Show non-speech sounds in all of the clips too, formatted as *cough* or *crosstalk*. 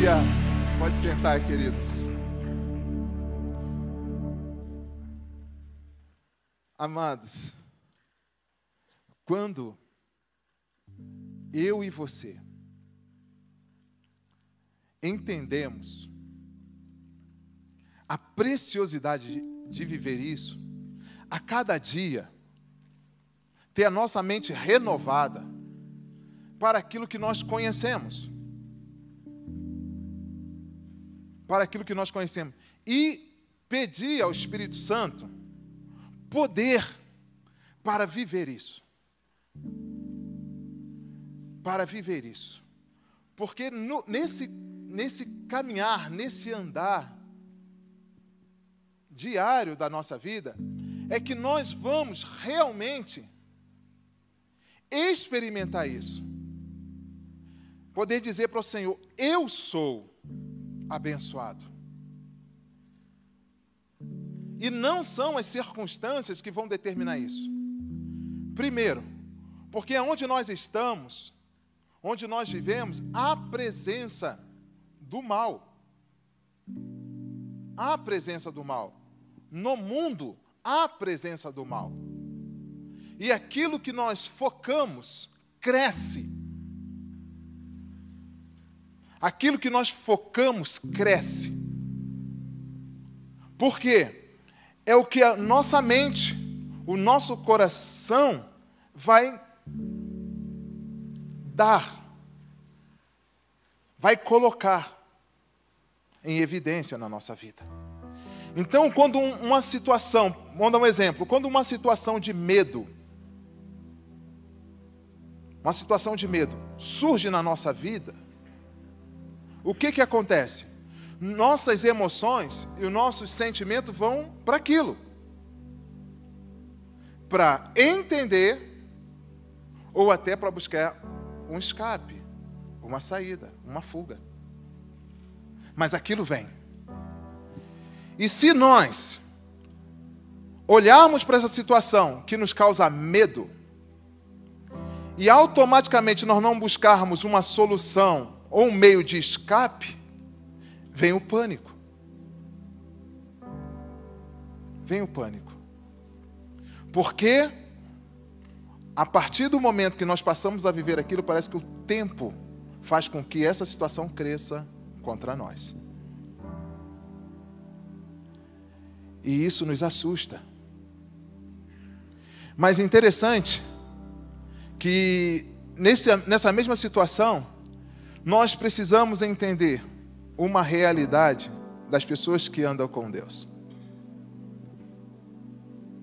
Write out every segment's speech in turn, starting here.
Aleluia. Pode sentar, queridos. Amados, quando eu e você entendemos a preciosidade de, viver isso, a cada dia, ter a nossa mente renovada para aquilo que nós conhecemos. Para aquilo que nós conhecemos. E pedir ao Espírito Santo poder para viver isso. Para viver isso. Porque no, nesse, nesse caminhar, nesse andar diário da nossa vida, é que nós vamos realmente experimentar isso. Poder dizer para o Senhor: Eu sou abençoado. E não são as circunstâncias que vão determinar isso. Primeiro, porque onde nós estamos, onde nós vivemos, há presença do mal. Há presença do mal. No mundo, há presença do mal. E aquilo que nós focamos cresce. Aquilo que nós focamos cresce. Por quê? É o que a nossa mente, o nosso coração vai dar, vai colocar em evidência na nossa vida. Então, quando uma situação, vamos dar um exemplo, quando uma situação de medo, uma situação de medo surge na nossa vida, o que que acontece? Nossas emoções e os nossos sentimentos vão para aquilo. Para entender ou até para buscar um escape, uma saída, uma fuga. Mas aquilo vem. E se nós olharmos para essa situação que nos causa medo, e automaticamente nós não buscarmos uma solução ou um meio de escape, vem o pânico. Vem o pânico. Porque a partir do momento que nós passamos a viver aquilo, parece que o tempo faz com que essa situação cresça contra nós. E isso nos assusta. Mas interessante que nesse, nessa mesma situação, nós precisamos entender uma realidade das pessoas que andam com Deus.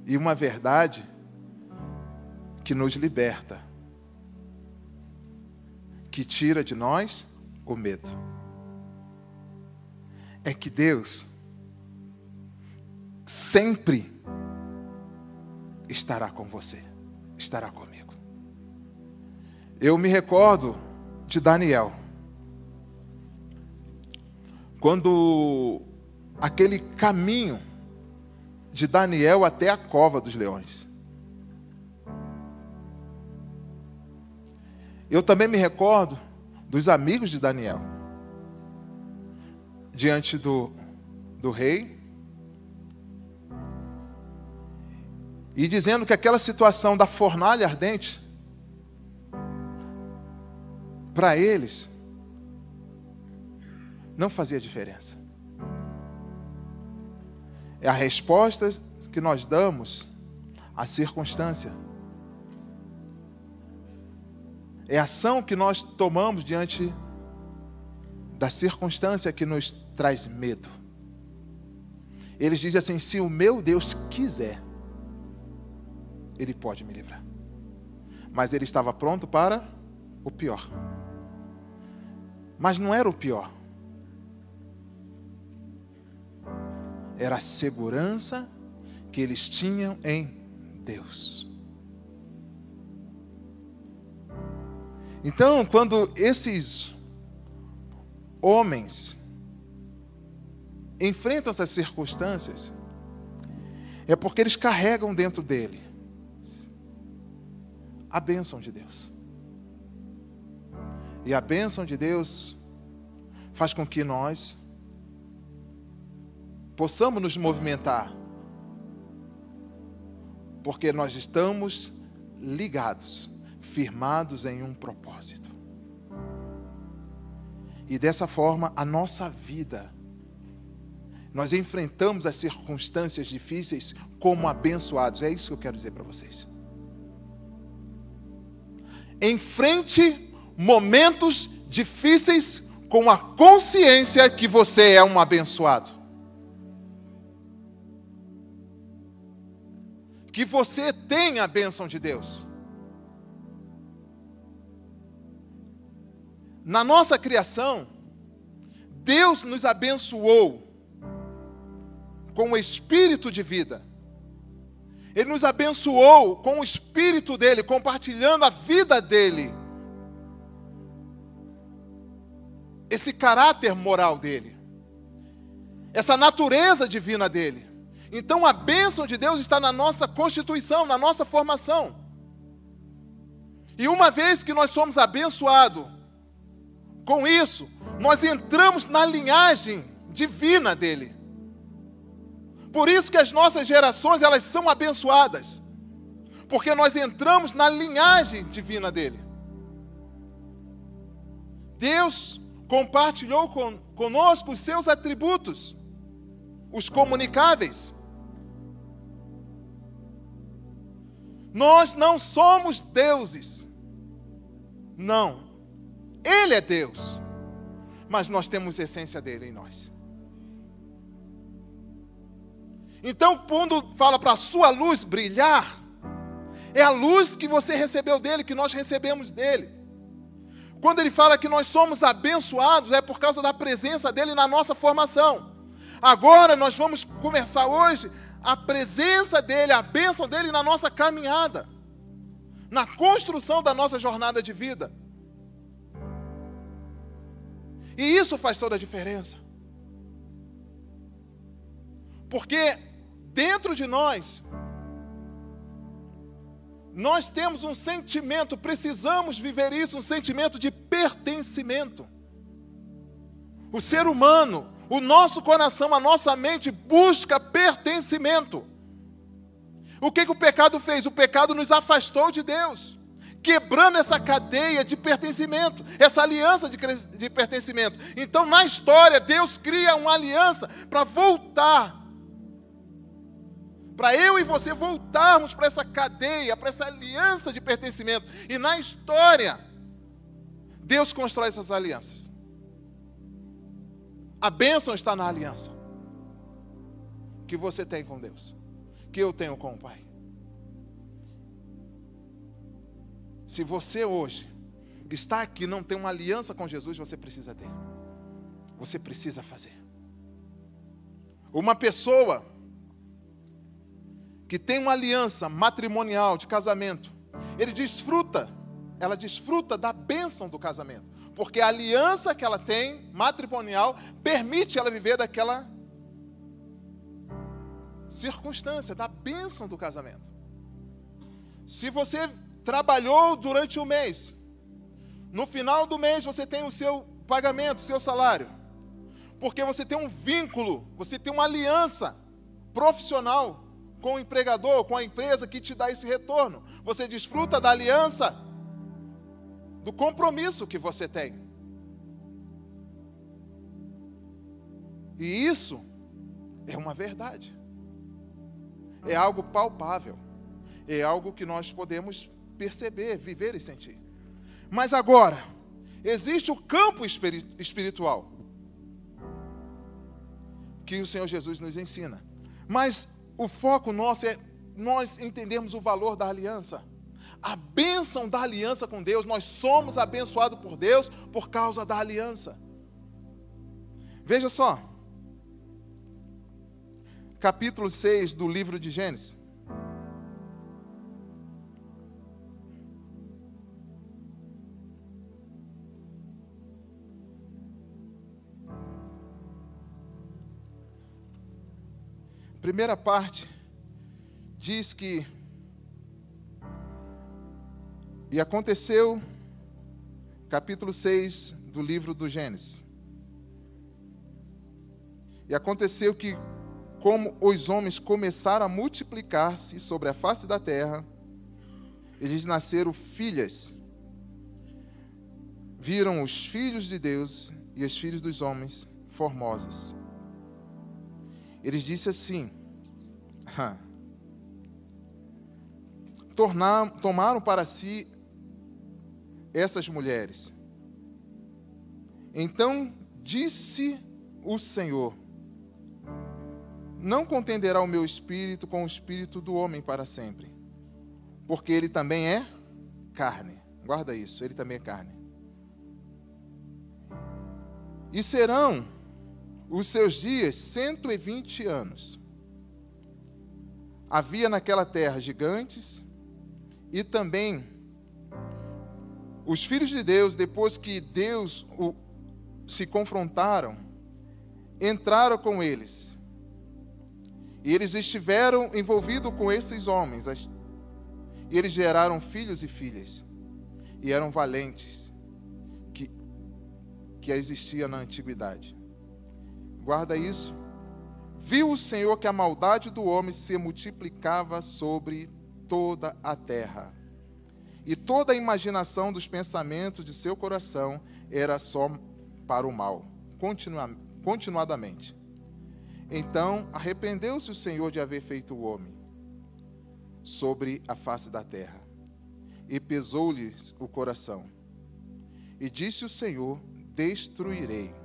E uma verdade que nos liberta, que tira de nós o medo. É que Deus sempre estará com você, estará comigo. Eu me recordo de Daniel. Quando aquele caminho de Daniel até a cova dos leões. Eu também me recordo dos amigos de Daniel. Diante do, do rei. E dizendo que aquela situação da fornalha ardente para eles, não fazia diferença. É a resposta que nós damos à circunstância. É a ação que nós tomamos diante da circunstância que nos traz medo. Eles dizem assim: se o meu Deus quiser, Ele pode me livrar. Mas ele estava pronto para o pior. Mas não era o pior. Era a segurança que eles tinham em Deus. Então, quando esses homens enfrentam essas circunstâncias, é porque eles carregam dentro dele a bênção de Deus. E a bênção de Deus faz com que nós possamos nos movimentar, porque nós estamos ligados, firmados em um propósito. E dessa forma, a nossa vida, nós enfrentamos as circunstâncias difíceis como abençoados. É isso que eu quero dizer para vocês. Enfrente momentos difíceis com a consciência que você é um abençoado. Que você tem a bênção de Deus. Na nossa criação, Deus nos abençoou com o espírito de vida. Ele nos abençoou com o espírito dele, compartilhando a vida dele. Esse caráter moral dele. Essa natureza divina dele. Então a bênção de Deus está na nossa constituição, na nossa formação. E uma vez que nós somos abençoados com isso, nós entramos na linhagem divina dele. Por isso que as nossas gerações, elas são abençoadas. Porque nós entramos na linhagem divina dele. Deus compartilhou con, conosco os seus atributos, os comunicáveis. Nós não somos deuses. Não. Ele é Deus, mas nós temos a essência dele em nós. Então, quando fala para a sua luz brilhar, é a luz que você recebeu dele, que nós recebemos dele. Quando ele fala que nós somos abençoados, é por causa da presença dele na nossa formação. Agora nós vamos começar hoje a presença dele, a bênção dele na nossa caminhada, na construção da nossa jornada de vida. E isso faz toda a diferença. Porque dentro de nós, nós temos um sentimento, precisamos viver isso, um sentimento de pertencimento. O ser humano, o nosso coração, a nossa mente busca pertencimento. O que, que o pecado fez? O pecado nos afastou de Deus quebrando essa cadeia de pertencimento, essa aliança de, de pertencimento. Então, na história, Deus cria uma aliança para voltar, para eu e você voltarmos para essa cadeia, para essa aliança de pertencimento. E na história, Deus constrói essas alianças. A bênção está na aliança que você tem com Deus, que eu tenho com o Pai. Se você hoje está aqui não tem uma aliança com Jesus, você precisa ter. Você precisa fazer. Uma pessoa que tem uma aliança matrimonial de casamento, ele desfruta, ela desfruta da bênção do casamento, porque a aliança que ela tem matrimonial permite ela viver daquela circunstância, da bênção do casamento. Se você trabalhou durante o mês. No final do mês você tem o seu pagamento, o seu salário. Porque você tem um vínculo, você tem uma aliança profissional com o empregador, com a empresa que te dá esse retorno. Você desfruta da aliança, do compromisso que você tem. E isso é uma verdade. É algo palpável. É algo que nós podemos perceber, viver e sentir. Mas agora, existe o campo espiritual que o Senhor Jesus nos ensina. Mas o foco nosso é nós entendermos o valor da aliança. A bênção da aliança com Deus, nós somos abençoados por Deus por causa da aliança. Veja só, capítulo 6 do livro de Gênesis. primeira parte diz que e aconteceu capítulo 6 do livro do Gênesis. E aconteceu que, como os homens começaram a multiplicar-se sobre a face da terra, eles nasceram filhas. Viram os filhos de Deus e os filhos dos homens formosas. Eles disse assim: tornar, tomaram para si essas mulheres. Então disse o Senhor: Não contenderá o meu espírito com o espírito do homem para sempre, porque ele também é carne. Guarda isso, ele também é carne. E serão os seus dias 120 anos. Havia naquela terra gigantes e também os filhos de Deus, depois que Deus o, se confrontaram, entraram com eles. E eles estiveram envolvidos com esses homens. E eles geraram filhos e filhas. E eram valentes, que, que existia na antiguidade. Guarda isso. Viu o Senhor que a maldade do homem se multiplicava sobre toda a terra. E toda a imaginação dos pensamentos de seu coração era só para o mal, continua, continuadamente. Então arrependeu-se o Senhor de haver feito o homem sobre a face da terra, e pesou-lhe o coração. E disse o Senhor: Destruirei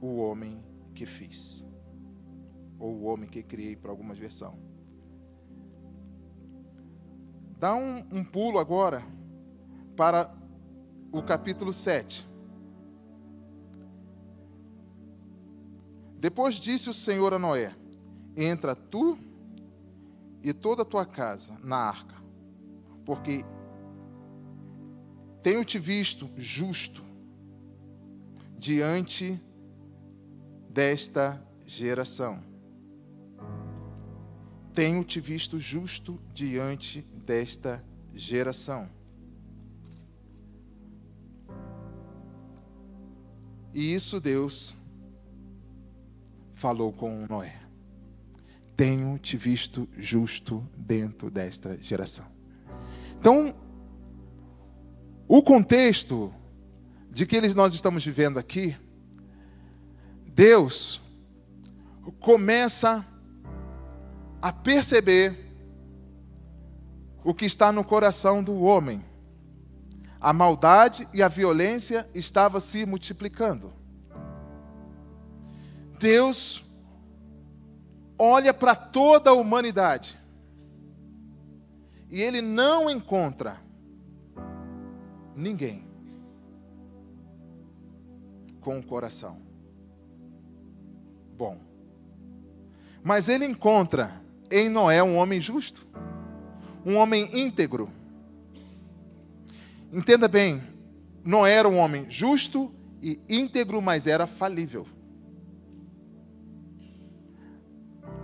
o homem que fiz, ou o homem que criei, para algumas versões. Dá um, um pulo agora para o capítulo 7. Depois disse o Senhor a Noé: Entra tu e toda a tua casa na arca, porque tenho te visto justo diante desta geração. Tenho te visto justo diante desta geração. E isso Deus falou com Noé. Tenho te visto justo dentro desta geração. Então, o contexto de que nós estamos vivendo aqui, Deus começa a perceber o que está no coração do homem. A maldade e a violência estavam se multiplicando. Deus olha para toda a humanidade e ele não encontra ninguém com o coração bom. Mas ele encontra em Noé um homem justo um homem íntegro. Entenda bem, não era um homem justo e íntegro, mas era falível.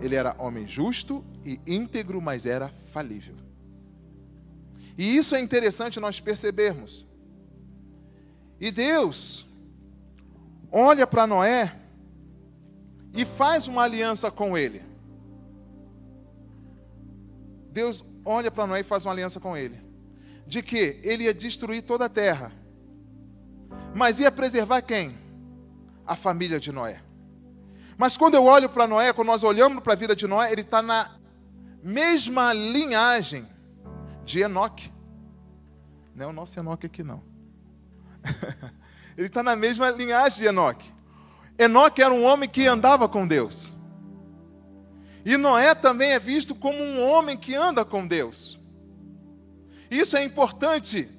Ele era homem justo e íntegro, mas era falível. E isso é interessante nós percebermos. E Deus olha para Noé e faz uma aliança com ele. Deus olha para Noé e faz uma aliança com ele. De que ele ia destruir toda a terra. Mas ia preservar quem? A família de Noé. Mas quando eu olho para Noé, quando nós olhamos para a vida de Noé, ele está na mesma linhagem de Enoque. Não é o nosso Enoque aqui, não. *laughs* ele está na mesma linhagem de Enoque. Enoque era um homem que andava com Deus. E Noé também é visto como um homem que anda com Deus. Isso é importante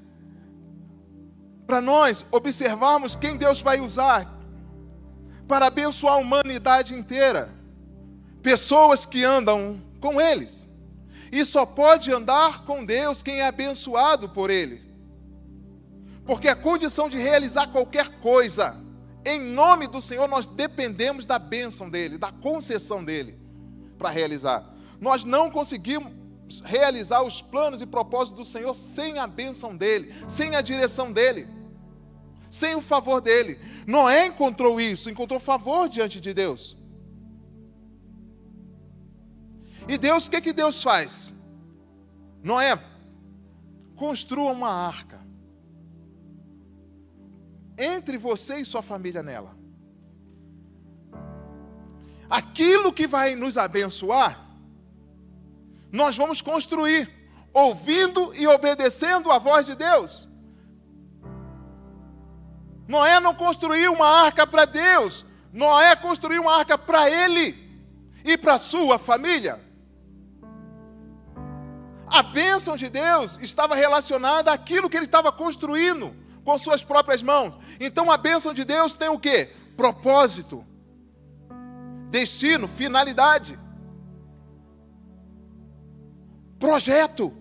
para nós observarmos quem Deus vai usar para abençoar a humanidade inteira. Pessoas que andam com eles. E só pode andar com Deus quem é abençoado por Ele. Porque a condição de realizar qualquer coisa, em nome do Senhor, nós dependemos da bênção dEle, da concessão dEle para realizar. Nós não conseguimos realizar os planos e propósitos do Senhor sem a bênção dEle, sem a direção dEle. sem o favor dele. Noé encontrou isso, encontrou favor diante de Deus. E Deus, o que, que Deus faz? Noé, construa uma arca. Entre você e sua família nela. Aquilo que vai nos abençoar, nós vamos construir, ouvindo e obedecendo a voz de Deus. Noé não construiu uma arca para Deus, Noé construiu uma arca para ele e para sua família. A bênção de Deus estava relacionada àquilo que ele estava construindo com suas próprias mãos. Então a bênção de Deus tem o que? Propósito, destino, finalidade, projeto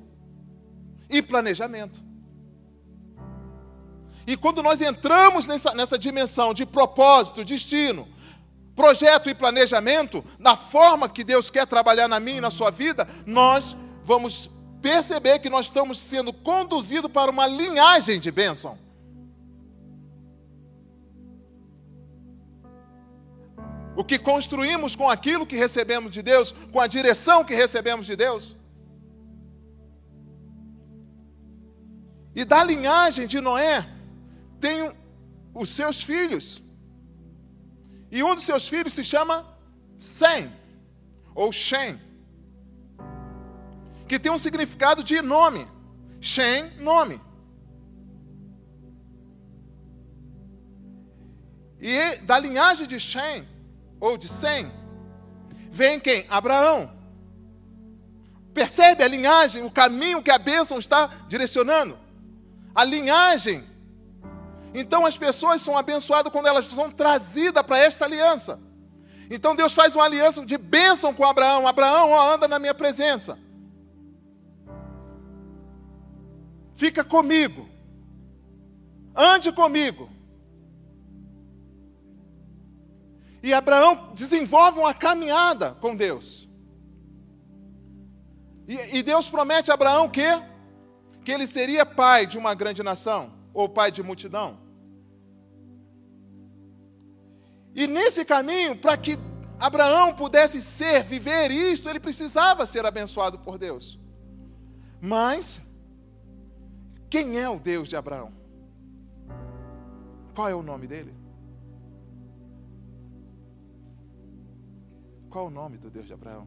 e planejamento. E quando nós entramos nessa, nessa dimensão de propósito, destino, projeto e planejamento, na forma que Deus quer trabalhar na minha e na sua vida, nós vamos perceber que nós estamos sendo conduzidos para uma linhagem de bênção. O que construímos com aquilo que recebemos de Deus, com a direção que recebemos de Deus. E da linhagem de Noé, tem os seus filhos. E um dos seus filhos se chama Sem, ou Shem que tem um significado de nome. Shem, nome. E da linhagem de Shem, ou de Sem, vem quem? Abraão. Percebe a linhagem, o caminho que a bênção está direcionando? A linhagem. Então as pessoas são abençoadas quando elas são trazidas para esta aliança. Então Deus faz uma aliança de bênção com Abraão. Abraão, ó, anda na minha presença. Fica comigo. Ande comigo. E Abraão desenvolve uma caminhada com Deus. E, e, Deus promete a Abraão que, que ele seria pai de uma grande nação, ou pai de multidão. E nesse caminho, para que Abraão pudesse ser, viver isto, ele precisava ser abençoado por Deus. Mas quem é o Deus de Abraão? Qual é o nome dele? Qual o nome do Deus de Abraão?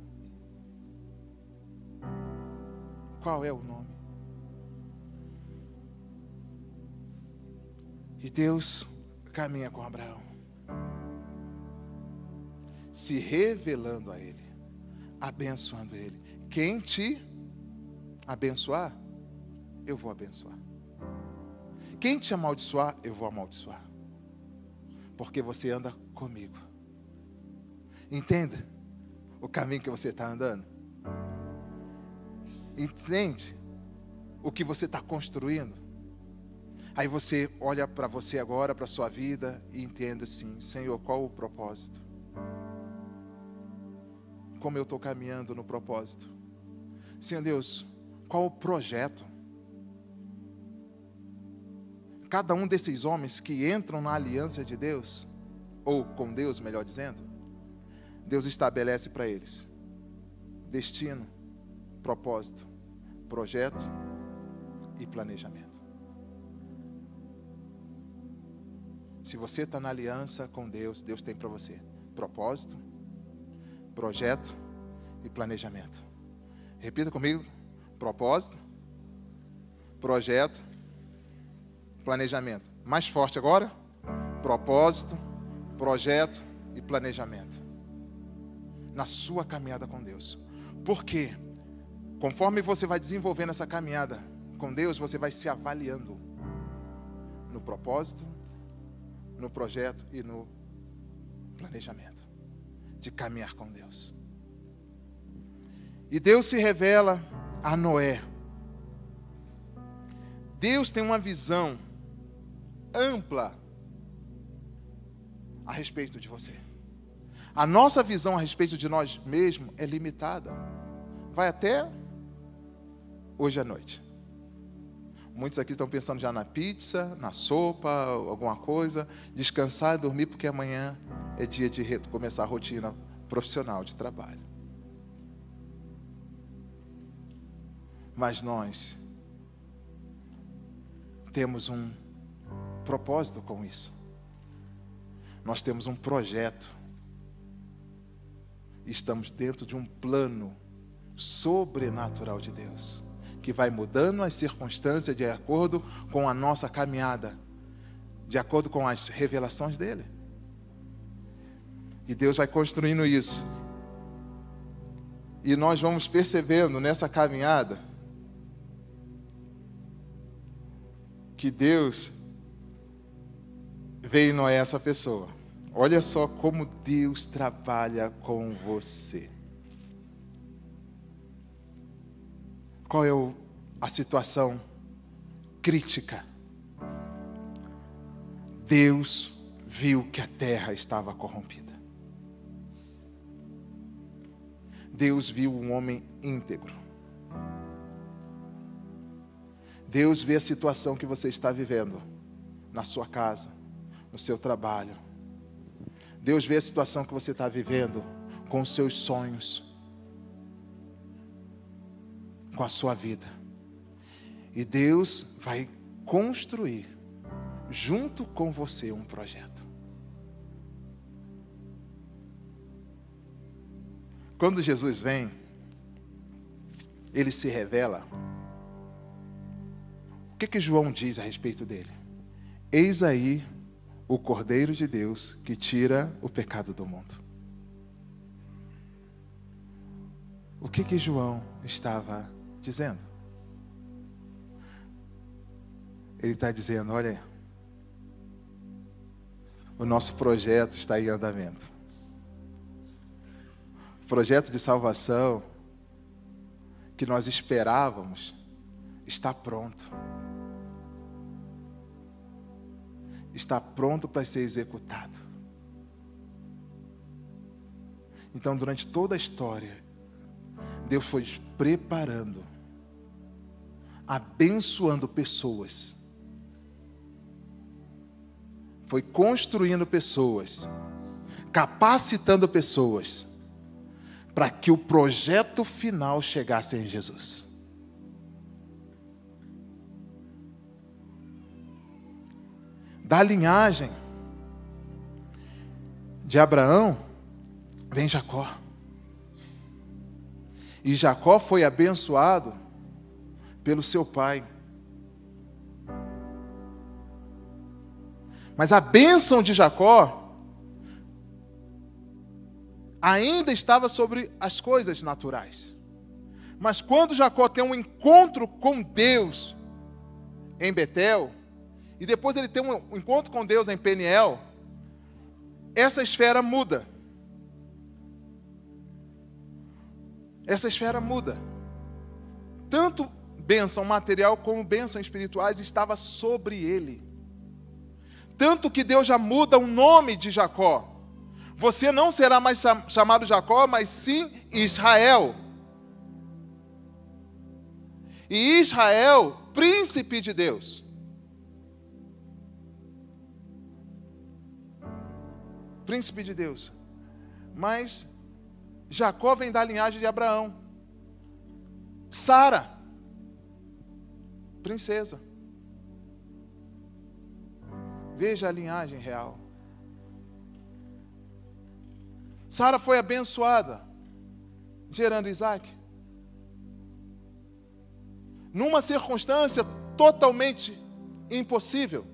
Qual é o nome? E Deus caminha com Abraão, se revelando a ele, abençoando ele. Quem te abençoar, eu vou abençoar. Quem te amaldiçoar, eu vou amaldiçoar. Porque você anda comigo. Entenda o caminho que você está andando. Entende o que você está construindo. Aí você olha para você agora, para a sua vida, e entenda assim: Senhor, qual o propósito? Como eu estou caminhando no propósito? Senhor Deus, qual o projeto? cada um desses homens que entram na aliança de Deus, ou com Deus, melhor dizendo, Deus estabelece para eles destino, propósito, projeto e planejamento. Se você está na aliança com Deus, Deus tem para você propósito, projeto e planejamento. Repita comigo: propósito, projeto planejamento. Mais forte agora? Propósito, projeto e planejamento. Na sua caminhada com Deus. Porque conforme você vai desenvolvendo essa caminhada com Deus, você vai se avaliando no propósito, no projeto e no planejamento de caminhar com Deus. E Deus se revela a Noé. Deus tem uma visão ampla a respeito de você. A nossa visão a respeito de nós mesmos é limitada. Vai até hoje à noite. Muitos aqui estão pensando já na pizza, na sopa, alguma coisa, descansar e dormir, porque amanhã é dia de começar a rotina profissional de trabalho. Mas nós temos um propósito com isso. Nós temos um projeto. Estamos dentro de um plano sobrenatural de Deus, que vai mudando as circunstâncias de acordo com a nossa caminhada, de acordo com as revelações dele. E Deus vai construindo isso. E nós vamos percebendo nessa caminhada que Deus veio Noé essa pessoa. Olha só como Deus trabalha com você. Qual é a situação crítica? Deus viu que a terra estava corrompida. Deus viu um homem íntegro. Deus vê a situação que você está vivendo na sua casa, no seu trabalho. Deus vê a situação que você está vivendo com os seus sonhos, com a sua vida. E Deus vai construir junto com você um projeto. Quando Jesus vem, ele se revela. O que que João diz a respeito dele? Eis aí o Cordeiro de Deus que tira o pecado do mundo. O que que João estava dizendo? Ele está dizendo: olha, o nosso projeto está em andamento. O projeto de salvação que nós esperávamos está pronto. Está pronto para ser executado. Então, durante toda a história, Deus foi preparando, abençoando pessoas, foi construindo pessoas, capacitando pessoas, para que o projeto final chegasse em Jesus. Da linhagem de Abraão, vem Jacó. E Jacó foi abençoado pelo seu pai. Mas a bênção de Jacó ainda estava sobre as coisas naturais. Mas quando Jacó tem um encontro com Deus em Betel, e depois ele tem um encontro com Deus em Peniel, essa esfera muda. essa esfera muda. Tanto bênção material como bênção espirituais estava sobre ele. Tanto que Deus já muda o nome de Jacó. Você não será mais chamado Jacó, mas sim Israel. E Israel, príncipe de Deus. Príncipe de Deus. Mas Jacó vem da linhagem de Abraão. Sara, princesa. Veja a linhagem real. Sara foi abençoada, gerando Isaac. Numa circunstância totalmente impossível.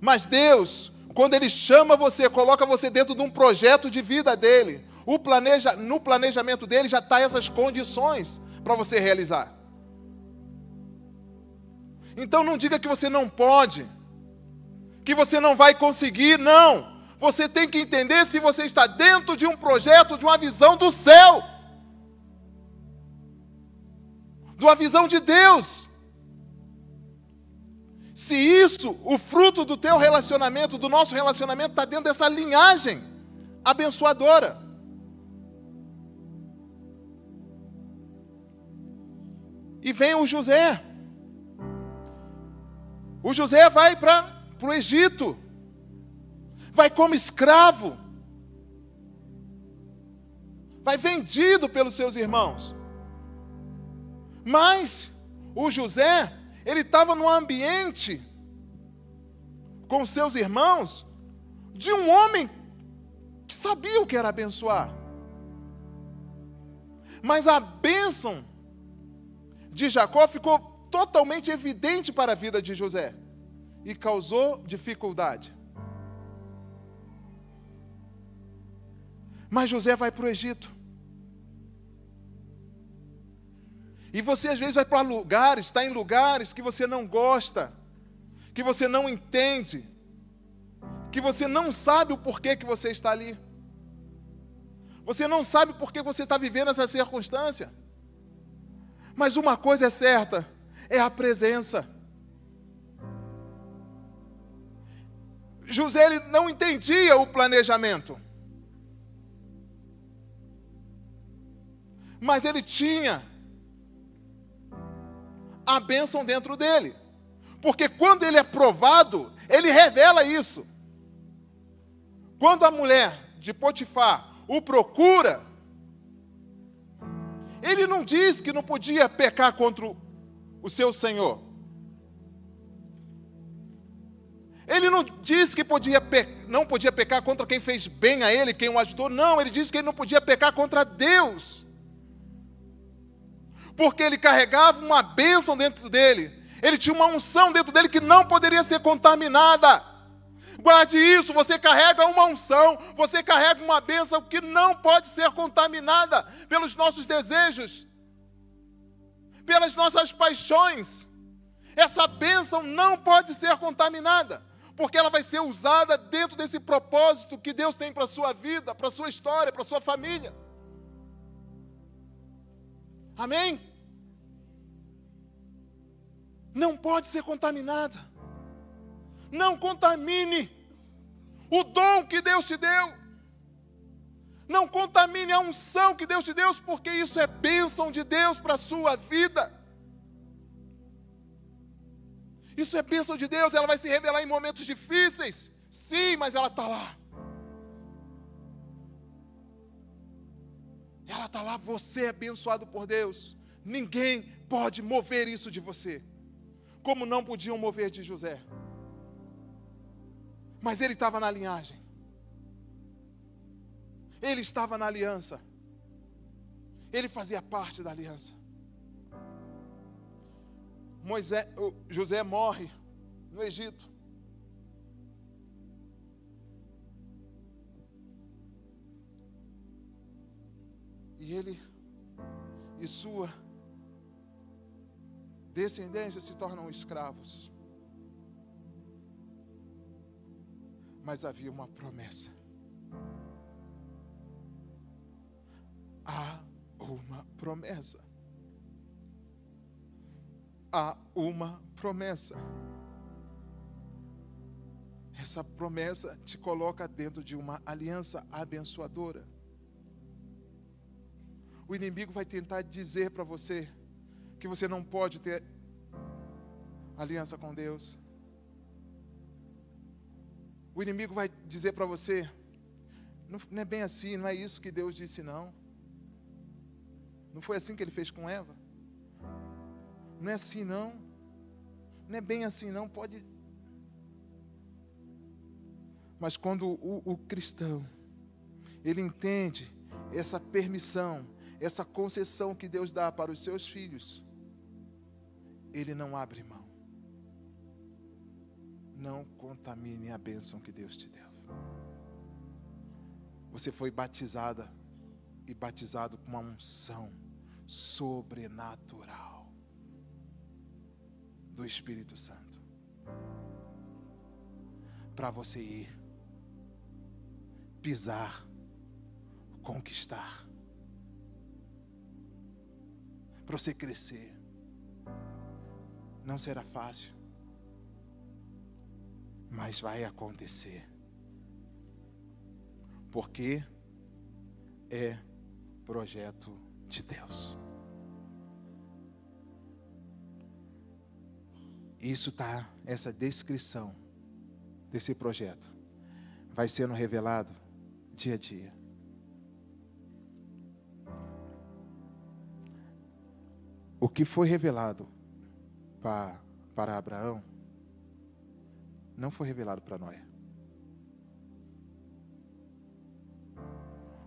Mas Deus, quando Ele chama você, coloca você dentro de um projeto de vida dele, planeja, no planejamento dele já está essas condições para você realizar. Então não diga que você não pode, que você não vai conseguir, não. Você tem que entender se você está dentro de um projeto, de uma visão do céu, de uma visão de Deus. Se isso, o fruto do teu relacionamento, do nosso relacionamento, está dentro dessa linhagem abençoadora. E vem o José. O José vai para o Egito, vai como escravo, vai vendido pelos seus irmãos. Mas o José, ele estava num ambiente com seus irmãos de um homem que sabia o que era abençoar. Mas a bênção de Jacó ficou totalmente evidente para a vida de José e causou dificuldade. Mas José vai para o Egito. E você às vezes vai para lugares, está em lugares que você não gosta, que você não entende, que você não sabe o porquê que você está ali. Você não sabe por que você está vivendo essa circunstância. Mas uma coisa é certa: é a presença. José ele não entendia o planejamento. Mas ele tinha a bênção dentro dele. Porque quando ele é provado, ele revela isso. Quando a mulher de Potifar o procura, ele não diz que não podia pecar contra o seu senhor. Ele não disse que podia não podia pecar contra quem fez bem a ele, quem o ajudou. Não, ele disse que ele não podia pecar contra Deus. Porque ele carregava uma bênção dentro dele. Ele tinha uma unção dentro dele que não poderia ser contaminada. Guarde isso, você carrega uma unção, você carrega uma bênção que não pode ser contaminada pelos nossos desejos, pelas nossas paixões. Essa bênção não pode ser contaminada, porque ela vai ser usada dentro desse propósito que Deus tem para a sua vida, para a sua história, para a sua família. Amém? Não pode ser contaminada. Não contamine o dom que Deus te deu. Não contamine a unção que Deus te deu, porque isso é bênção de Deus para a sua vida. Isso é bênção de Deus, ela vai se revelar em momentos difíceis. Sim, mas ela está lá. Está lá, você é abençoado por Deus. Ninguém pode mover isso de você. Como não podiam mover de José. Mas ele estava na linhagem. Ele estava na aliança. Ele fazia parte da aliança. Moisés, José morre no Egito. E ele e sua descendência se tornam escravos. mas havia uma promessa. Há uma promessa. Há uma promessa. Essa promessa te coloca dentro de uma aliança abençoadora. O inimigo vai tentar dizer para você que você não pode ter aliança com Deus o inimigo vai dizer para você: não, não é bem assim, não é isso que Deus disse, não. Não foi assim que ele fez com Eva. Não é assim, não. Não é bem assim, não. Pode. Mas quando o, o cristão, ele entende essa permissão, essa concessão que Deus dá para os seus filhos, ele não abre mão não contamine a bênção que Deus te deu. Você foi batizada e batizado com uma unção sobrenatural do Espírito Santo. Para você ir, pisar, conquistar, para você crescer. Não será fácil mas vai acontecer. Porque é projeto de Deus. Isso tá, essa descrição desse projeto vai sendo revelado dia a dia. O que foi revelado para, para Abraão não foi revelado para Noé.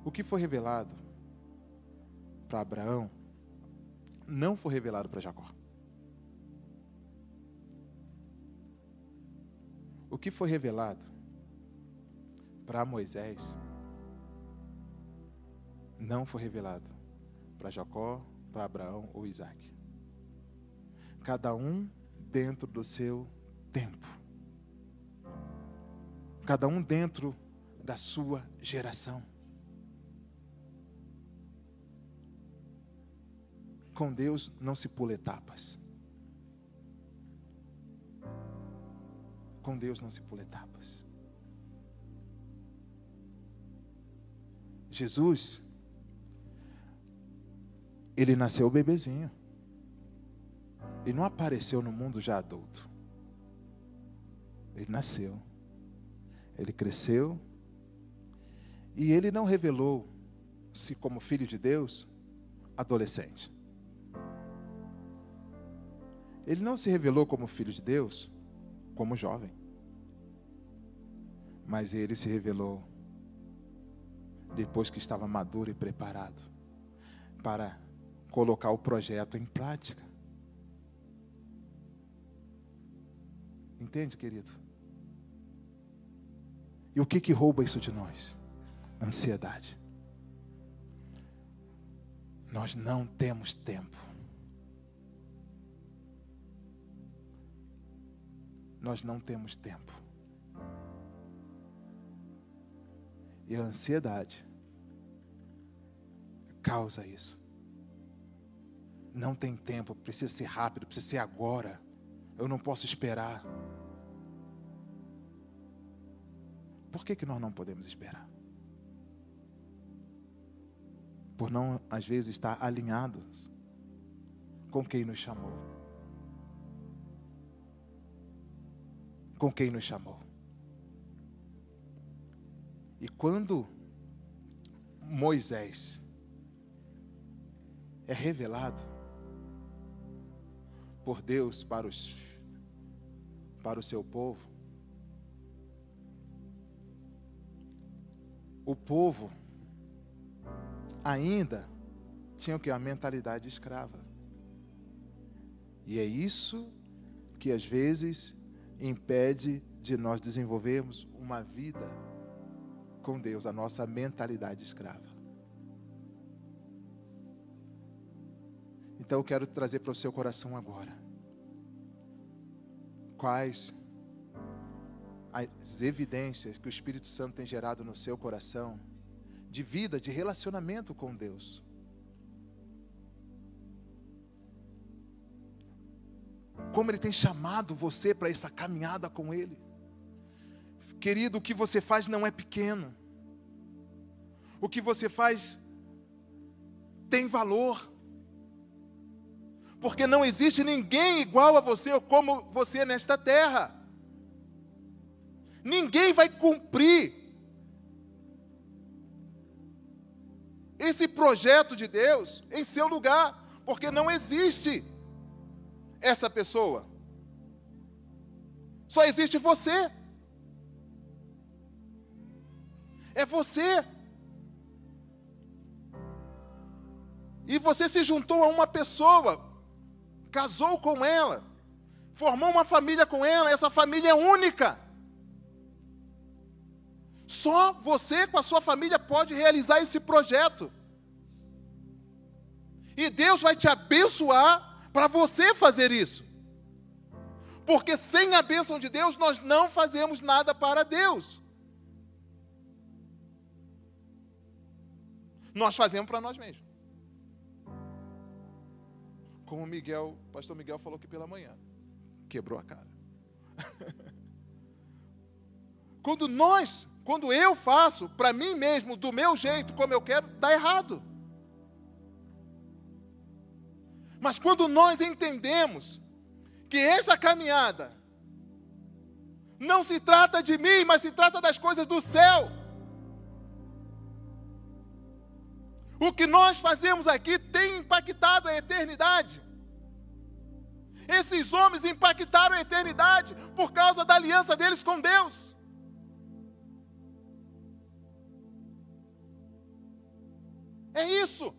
O que foi revelado para Abraão não foi revelado para Jacó. O que foi revelado para Moisés não foi revelado para Jacó, para Abraão ou Isaac. Cada um dentro do seu tempo. Cada um dentro da sua geração. Com Deus não se pula etapas. Com Deus não se pula etapas. Jesus, ele nasceu bebezinho. E não apareceu no mundo já adulto. Ele nasceu. Ele cresceu. E ele não revelou-se como filho de Deus adolescente. Ele não se revelou como filho de Deus como jovem. Mas ele se revelou depois que estava maduro e preparado para colocar o projeto em prática. Entende, querido? E o que que rouba isso de nós? Ansiedade. Nós não temos tempo. nós não temos tempo. E a ansiedade causa isso. Não tem tempo, precisa ser rápido, precisa ser agora. Eu não posso esperar. Por que, que nós não podemos esperar? Por não, às vezes, estar alinhados com quem nos chamou. com quem nos chamou. E quando Moisés é revelado por Deus para, os, para o seu povo, o povo ainda tinha que a mentalidade escrava. E é isso que às vezes impede de nós desenvolvermos uma vida com Deus, a nossa mentalidade escrava. Então eu quero trazer para o seu coração agora quais as evidências que o Espírito Santo tem gerado no seu coração de vida, de relacionamento com Deus. como Ele tem chamado você para essa caminhada com Ele. Querido, o que você faz não é pequeno. O que você faz tem valor. Porque não existe ninguém igual a você ou como você nesta terra. Ninguém vai cumprir esse projeto de Deus em seu lugar, porque não existe essa pessoa. Só existe você. É você. E você se juntou a uma pessoa, casou com ela, formou uma família com ela, essa família é única. Só você com a sua família pode realizar esse projeto. E Deus vai te abençoar para você fazer isso. Porque sem a bênção de Deus, nós não fazemos nada para Deus. Nós fazemos para nós mesmos. Como Miguel, pastor Miguel falou aqui pela manhã. Quebrou a cara. *laughs* quando nós, quando eu faço para mim mesmo, do meu jeito, como eu quero, dá errado. Mas quando nós entendemos que esta caminhada não se trata de mim, mas se trata das coisas do céu. O que nós fazemos aqui tem impactado a eternidade. Esses homens impactaram a eternidade por causa da aliança deles com Deus. É isso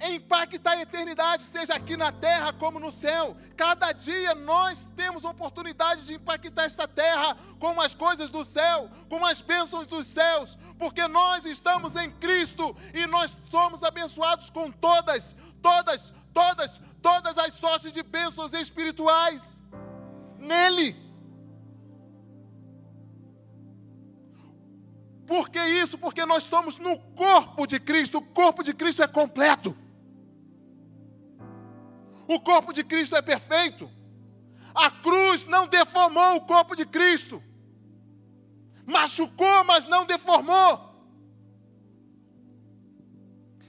impacta a eternidade, seja aqui na terra como no céu. Cada dia nós temos oportunidade de impactar esta terra com as coisas do céu, com as bênçãos dos céus, porque nós estamos em Cristo e nós somos abençoados com todas, todas, todas, todas as sortes de bênçãos espirituais nele. Por que isso? Porque nós estamos no corpo de Cristo. O corpo de Cristo é completo. O corpo de Cristo é perfeito. A cruz não deformou o corpo de Cristo. Machucou, mas não deformou.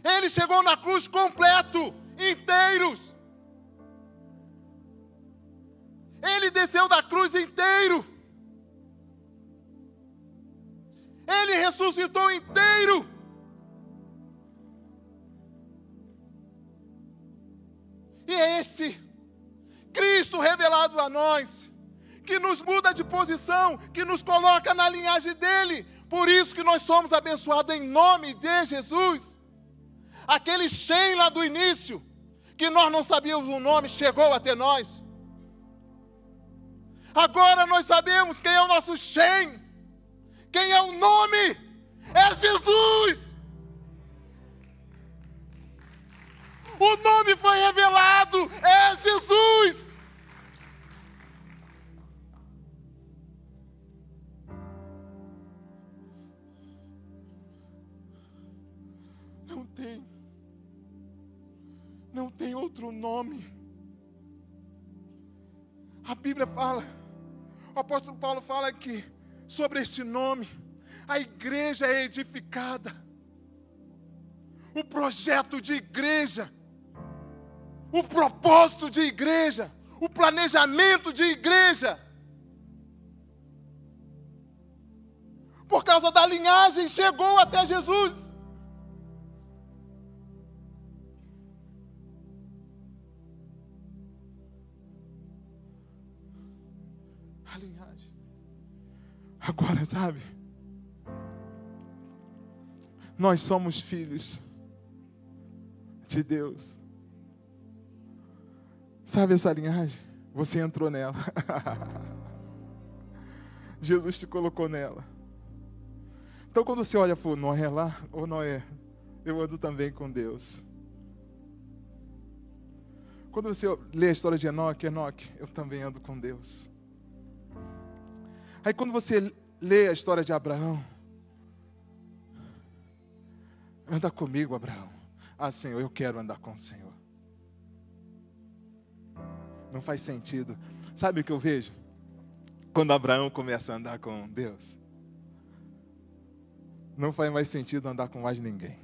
Ele chegou na cruz completo, inteiros. Ele desceu da cruz inteiro. Ele ressuscitou inteiro. E é esse Cristo revelado a nós, que nos muda de posição, que nos coloca na linhagem dele. Por isso que nós somos abençoados em nome de Jesus. Aquele Shem lá do início, que nós não sabíamos o nome, chegou até nós. Agora nós sabemos quem é o nosso Shem, quem é o nome, é Jesus. O nome foi revelado, é Jesus. Não tem, não tem outro nome. A Bíblia fala, o apóstolo Paulo fala que sobre este nome, a igreja é edificada. O projeto de igreja o propósito de igreja, o planejamento de igreja. Por causa da linhagem, chegou até Jesus. A linhagem. Agora, sabe? Nós somos filhos de Deus. Sabe essa linhagem? Você entrou nela. *laughs* Jesus te colocou nela. Então, quando você olha para Noé lá, ou Noé, eu ando também com Deus. Quando você lê a história de Enoque, Enoque, eu também ando com Deus. Aí quando você lê a história de Abraão, anda comigo, Abraão. Ah, Senhor, eu quero andar com o Senhor. Não faz sentido. Sabe o que eu vejo? Quando Abraão começa a andar com Deus, não faz mais sentido andar com mais ninguém.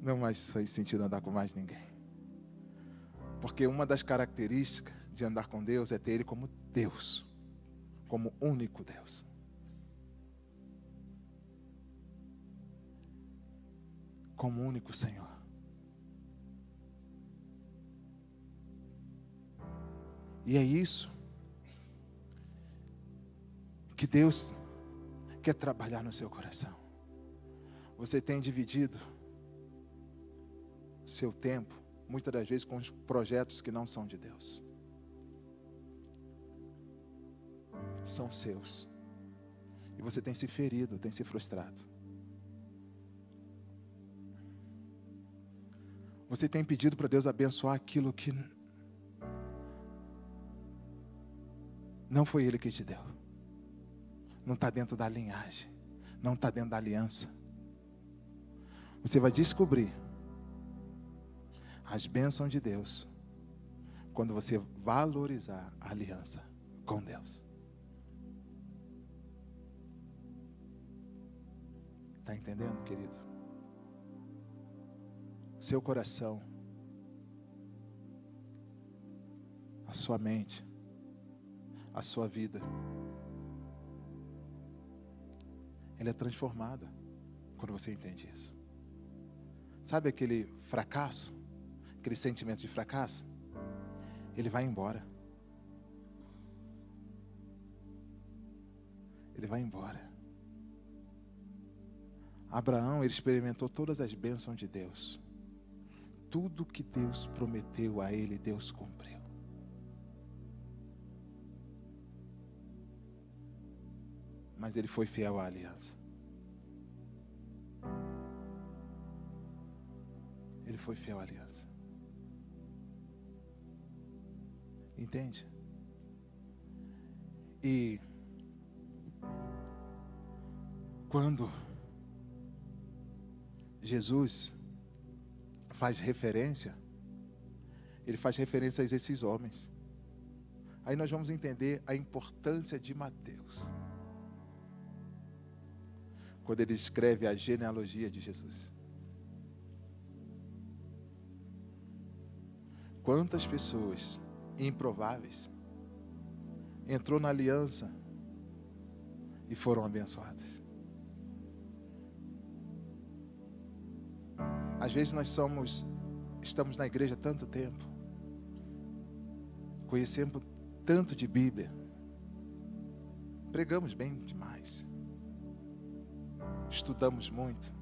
Não mais faz sentido andar com mais ninguém. Porque uma das características de andar com Deus é ter Ele como Deus, como único Deus. Como único Senhor. E é isso que Deus quer trabalhar no seu coração. Você tem dividido seu tempo, muitas das vezes, com projetos que não são de Deus. São seus. E você tem se ferido, tem se frustrado. Você tem pedido para Deus abençoar aquilo que Não foi Ele que te deu. Não está dentro da linhagem. Não está dentro da aliança. Você vai descobrir as bênçãos de Deus quando você valorizar a aliança com Deus. Está entendendo, querido? Seu coração a sua mente, a sua vida. Ela é transformada quando você entende isso. Sabe aquele fracasso, aquele sentimento de fracasso? Ele vai embora. Ele vai embora. Abraão, ele experimentou todas as bênçãos de Deus. Tudo que Deus prometeu a ele, Deus cumpriu. Mas ele foi fiel à aliança. Ele foi fiel à aliança. Entende? E quando Jesus faz referência, ele faz referência a esses homens. Aí nós vamos entender a importância de Mateus. Quando ele escreve a genealogia de Jesus. Quantas pessoas improváveis entrou na aliança e foram abençoadas. Às vezes nós somos, estamos na igreja tanto tempo, conhecemos tanto de Bíblia, pregamos bem demais, estudamos muito,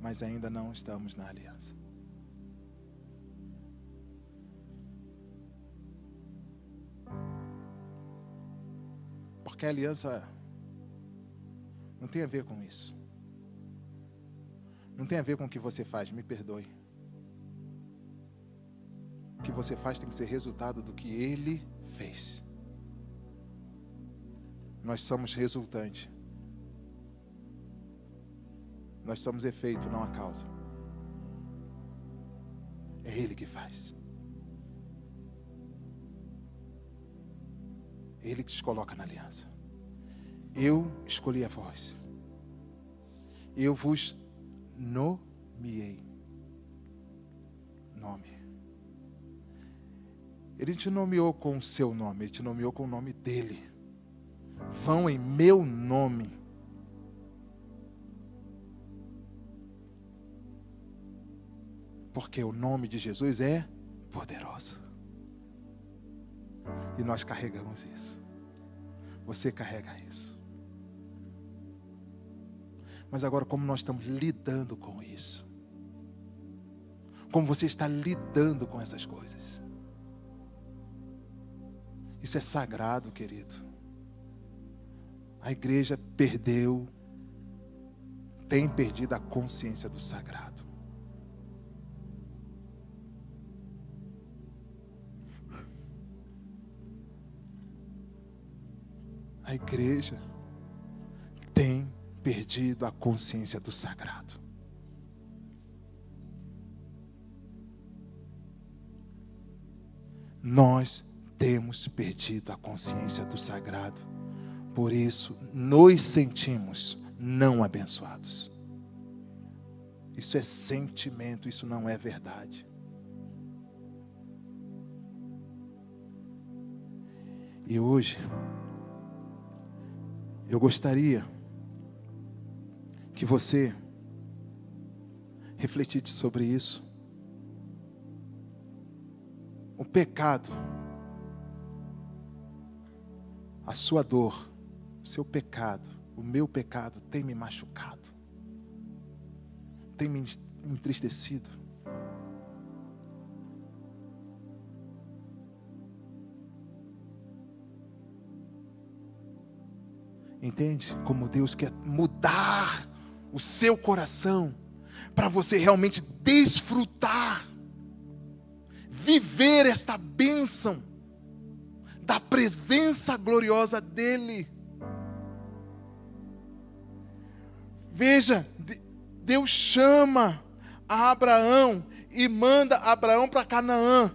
mas ainda não estamos na aliança. Porque a aliança não tem a ver com isso. Não tem a ver com o que você faz, me perdoe. O que você faz tem que ser resultado do que ele fez. Nós somos resultante. Nós somos efeito, não a causa. É ele que faz. Ele que te coloca na aliança. Eu escolhi a vós. Eu vos nomeei. Nome. Ele te nomeou com o seu nome, ele te nomeou com o nome dele. Vão em meu nome. Porque o nome de Jesus é poderoso. E nós carregamos isso. Você carrega isso. Mas agora, como nós estamos lidando com isso? Como você está lidando com essas coisas? Isso é sagrado, querido. A igreja perdeu, tem perdido a consciência do sagrado. A igreja tem perdido a consciência do sagrado. Nós temos perdido a consciência do sagrado. Por isso, nos sentimos não abençoados. Isso é sentimento, isso não é verdade. E hoje, eu gostaria que você refletisse sobre isso. O pecado, a sua dor, o seu pecado, o meu pecado tem me machucado, tem me entristecido. Entende? Como Deus quer mudar o seu coração, para você realmente desfrutar, viver esta bênção da presença gloriosa dEle. Veja, Deus chama a Abraão e manda Abraão para Canaã.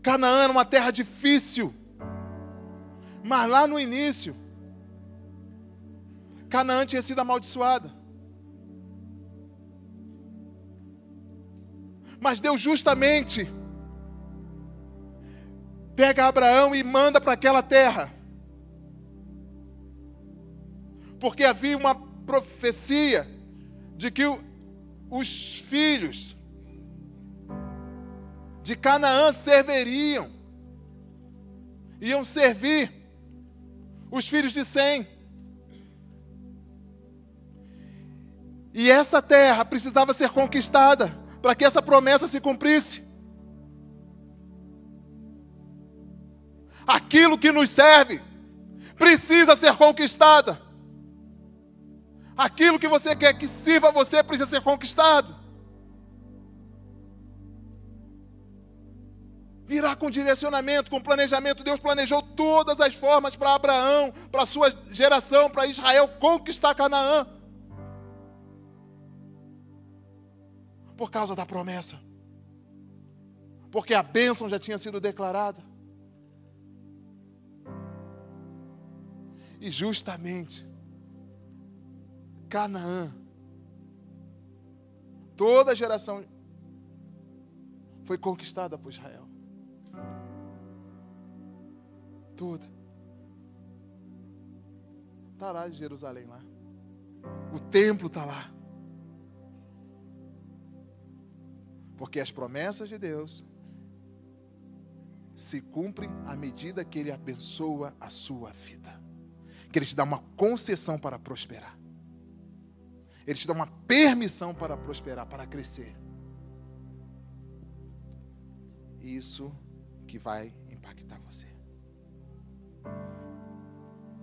Canaã era uma terra difícil, mas lá no início, Canaã tinha sido amaldiçoada. Mas Deus justamente pega Abraão e manda para aquela terra. Porque havia uma profecia de que os filhos de Canaã serviriam, iam servir os filhos de Sem. E essa terra precisava ser conquistada para que essa promessa se cumprisse. Aquilo que nos serve precisa ser conquistada. Aquilo que você quer que sirva a você precisa ser conquistado. Virá com direcionamento, com planejamento. Deus planejou todas as formas para Abraão, para sua geração, para Israel conquistar Canaã. Por causa da promessa. Porque a bênção já tinha sido declarada. E justamente Canaã. Toda a geração foi conquistada por Israel. Toda. Está lá em Jerusalém lá. O templo está lá. Porque as promessas de Deus se cumprem à medida que Ele abençoa a sua vida. Que Ele te dá uma concessão para prosperar. Ele te dá uma permissão para prosperar, para crescer. Isso que vai impactar você.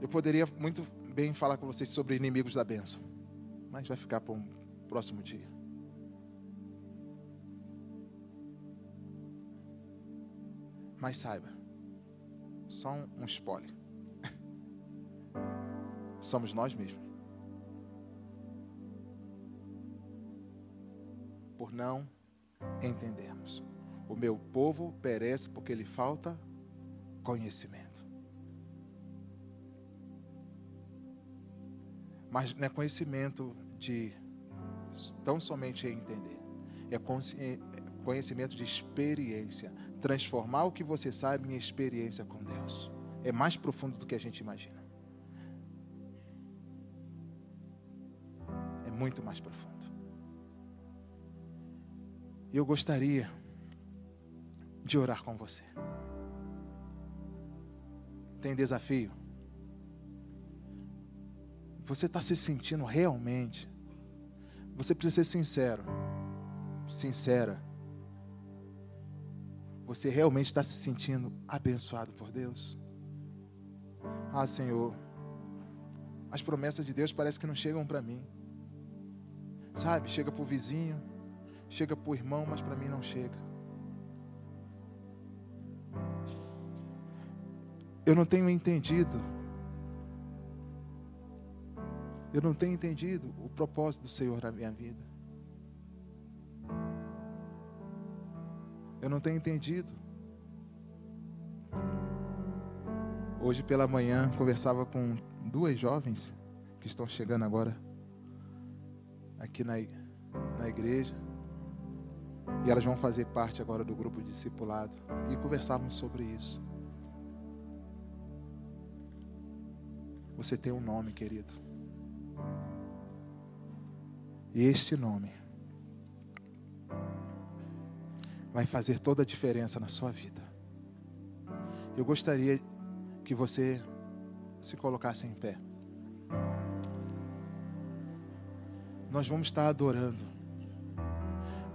Eu poderia muito bem falar com vocês sobre inimigos da bênção, mas vai ficar para um próximo dia. Mas saiba, só um, spoiler. *laughs* Somos nós mesmos. por não entendermos. O meu povo perece porque lhe falta conhecimento. Mas não é conhecimento de tão somente entender. É, conhecimento de experiência. Transformar o que você sabe em experiência com Deus. É mais profundo do que a gente imagina. É muito mais profundo. E eu gostaria de orar com você. Tem desafio? Você está se sentindo realmente? Você precisa ser sincero, sincera. Você realmente está se sentindo abençoado por Deus? Ah, Senhor, as promessas de Deus parece que não chegam para mim. Sabe, chega para o vizinho, Chega para o irmão, mas para mim não chega. Eu não tenho entendido. Eu não tenho entendido o propósito do Senhor na minha vida. Eu não tenho entendido. Hoje pela manhã conversava com duas jovens que estão chegando agora aqui na, na igreja. E elas vão fazer parte agora do grupo discipulado. E conversarmos sobre isso. Você tem um nome, querido. Este nome vai fazer toda a diferença na sua vida. Eu gostaria que você se colocasse em pé. Nós vamos estar adorando.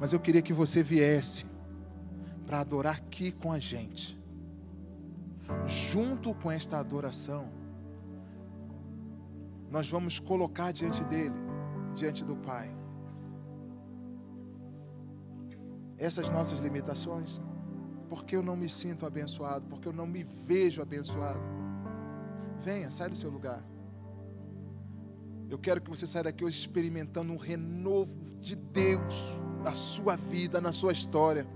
Mas eu queria que você viesse para adorar aqui com a gente. Junto com esta adoração, nós vamos colocar diante dele, diante do Pai, essas nossas limitações, porque eu não me sinto abençoado, porque eu não me vejo abençoado. Venha, sai do seu lugar. Eu quero que você saia daqui hoje experimentando um renovo de Deus na sua vida, na sua história,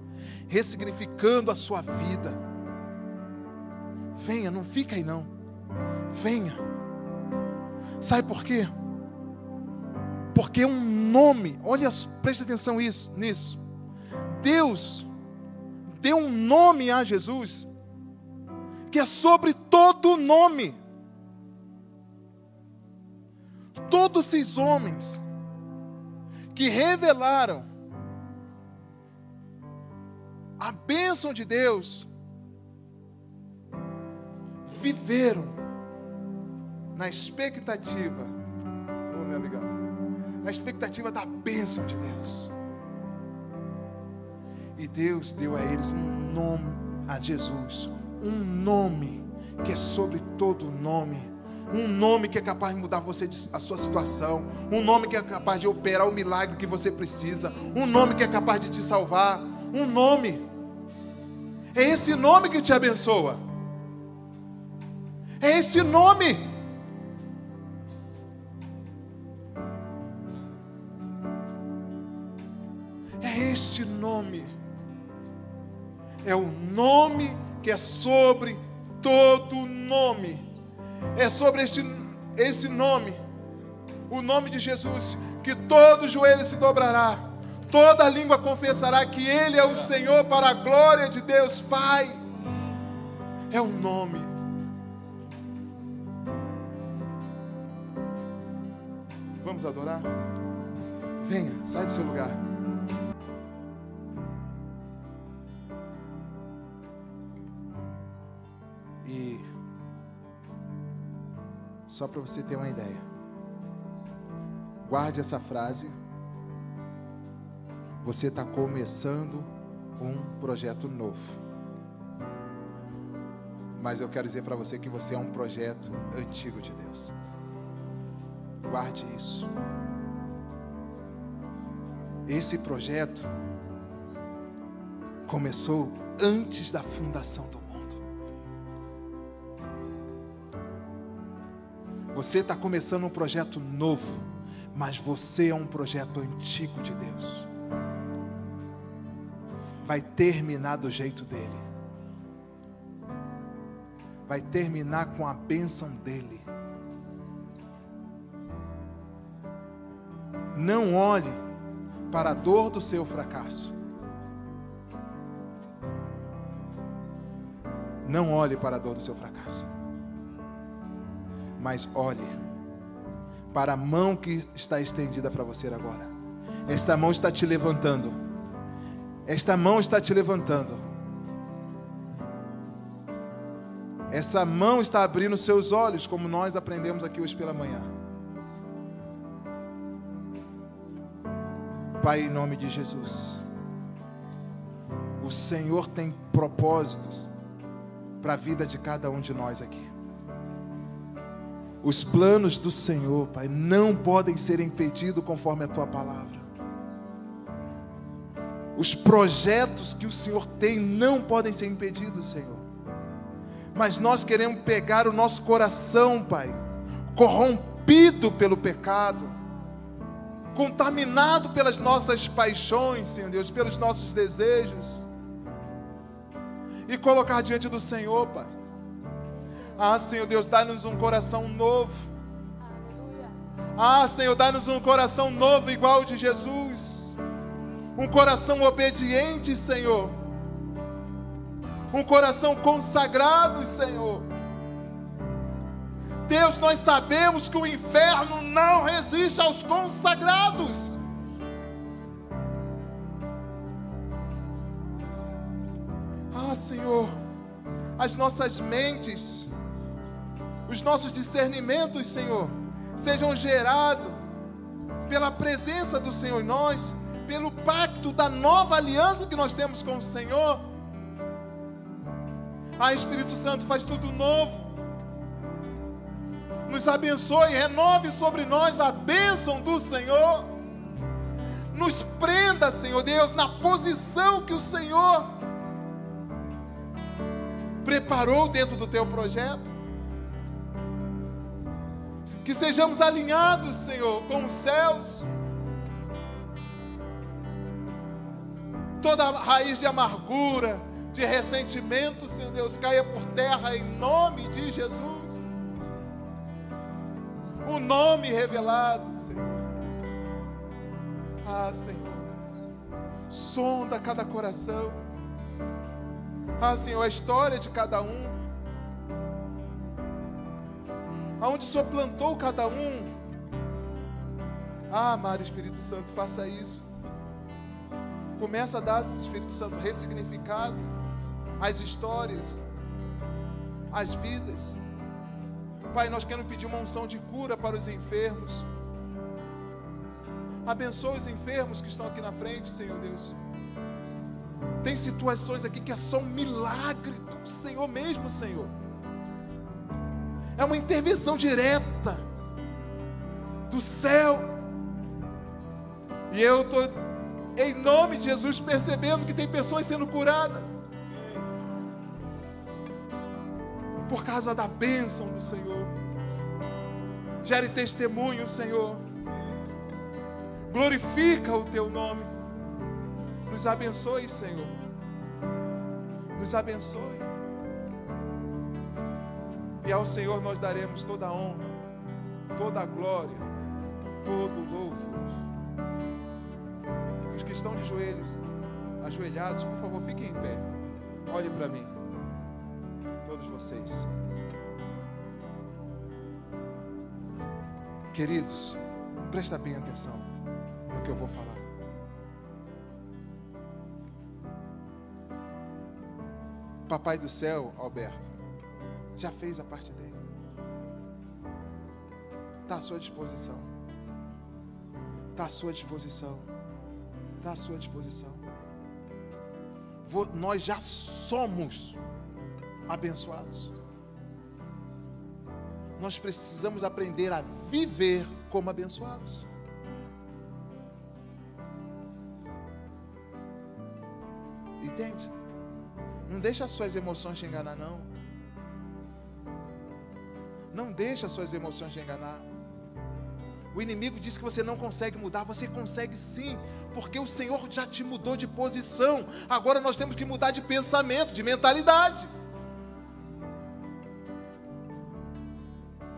ressignificando a sua vida. Venha, não fica aí não. Venha. Sabe por quê? Porque um nome, olha, preste atenção isso, nisso. Deus deu um nome a Jesus que é sobre todo nome. Todos esses homens que revelaram a bênção de Deus viveram na expectativa, oh, meu amigão, na expectativa da bênção de Deus. E Deus deu a eles um nome, a Jesus, um nome que é sobre todo nome. Um nome que é capaz de mudar você a sua situação, um nome que é capaz de operar o milagre que você precisa, um nome que é capaz de te salvar, um nome. É esse nome que te abençoa. É esse nome. Este nome. É o nome que é sobre todo nome. É sobre este, esse nome, o nome de Jesus, que todo joelho se dobrará, toda língua confessará que Ele é o Senhor para a glória de Deus Pai. É o nome. Vamos adorar? Venha, sai do seu lugar. Só para você ter uma ideia, guarde essa frase. Você está começando um projeto novo. Mas eu quero dizer para você que você é um projeto antigo de Deus. Guarde isso. Esse projeto começou antes da fundação do mundo. Você está começando um projeto novo, mas você é um projeto antigo de Deus. Vai terminar do jeito dele. Vai terminar com a bênção dele. Não olhe para a dor do seu fracasso. Não olhe para a dor do seu fracasso. Mas olhe para a mão que está estendida para você agora. Esta mão está te levantando. Esta mão está te levantando. Essa mão está abrindo seus olhos, como nós aprendemos aqui hoje pela manhã. Pai, em nome de Jesus. O Senhor tem propósitos para a vida de cada um de nós aqui. Os planos do Senhor, Pai, não podem ser impedidos conforme a tua palavra. Os projetos que o Senhor tem não podem ser impedidos, Senhor. Mas nós queremos pegar o nosso coração, Pai, corrompido pelo pecado, contaminado pelas nossas paixões, Senhor Deus, pelos nossos desejos, e colocar diante do Senhor, Pai. Ah, Senhor Deus, dá-nos um coração novo. Ah, Senhor, dá-nos um coração novo igual ao de Jesus. Um coração obediente, Senhor. Um coração consagrado, Senhor Deus, nós sabemos que o inferno não resiste aos consagrados. Ah, Senhor, as nossas mentes, os nossos discernimentos, Senhor, sejam gerados pela presença do Senhor em nós, pelo pacto da nova aliança que nós temos com o Senhor. Ah, Espírito Santo, faz tudo novo nos abençoe, renove sobre nós a bênção do Senhor. Nos prenda, Senhor Deus, na posição que o Senhor preparou dentro do teu projeto. Que sejamos alinhados, Senhor, com os céus. Toda raiz de amargura, de ressentimento, Senhor Deus, caia por terra em nome de Jesus o nome revelado, Senhor. Ah, Senhor. sonda cada coração. Ah, Senhor, a história de cada um. Aonde o Senhor plantou cada um. Ah, amado Espírito Santo, faça isso. Começa a dar, Espírito Santo, ressignificado às histórias, às vidas. Pai, nós queremos pedir uma unção de cura para os enfermos. Abençoa os enfermos que estão aqui na frente, Senhor Deus. Tem situações aqui que é só um milagre do Senhor mesmo, Senhor. É uma intervenção direta do céu. E eu estou, em nome de Jesus, percebendo que tem pessoas sendo curadas. Por causa da bênção do Senhor. Gere testemunho, Senhor glorifica o teu nome. Nos abençoe, Senhor. Nos abençoe. E ao Senhor nós daremos toda a honra, toda a glória, todo o louvor. Os que estão de joelhos, ajoelhados, por favor, fiquem em pé. Olhe para mim. Todos vocês. Queridos, presta bem atenção que eu vou falar. Papai do céu, Alberto, já fez a parte dele. Está à sua disposição. Está à sua disposição. Está à sua disposição. Nós já somos abençoados. Nós precisamos aprender a viver como abençoados. Entende? Não deixa as suas emoções te enganar, não. Não deixa as suas emoções te enganar. O inimigo diz que você não consegue mudar, você consegue sim, porque o Senhor já te mudou de posição. Agora nós temos que mudar de pensamento, de mentalidade.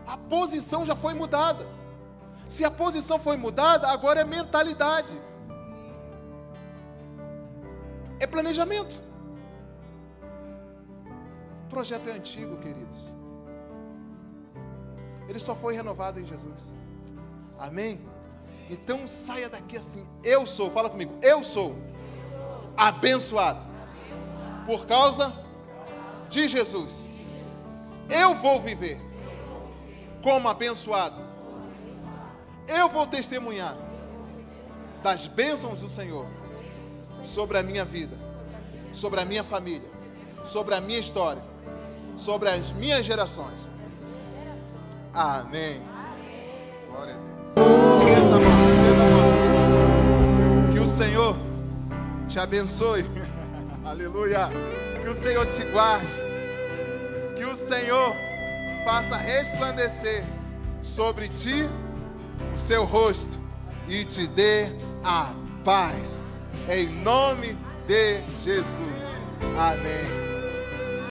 A posição já foi mudada. Se a posição foi mudada, agora é mentalidade é planejamento. O projeto é antigo, queridos. Ele só foi renovado em Jesus. Amém? Então saia daqui assim. Eu sou, fala comigo. Eu sou abençoado por causa de Jesus. Eu vou viver como abençoado. Eu vou testemunhar das bênçãos do Senhor sobre a minha vida, sobre a minha família, sobre a minha história, sobre as minhas gerações. Amém. Glória a Deus. Estenda a mão, estenda a. Que o Senhor te abençoe. *laughs* Aleluia. Que o Senhor te guarde. Que o Senhor faça resplandecer sobre ti o seu rosto e te dê a paz em nome de Jesus. Amém.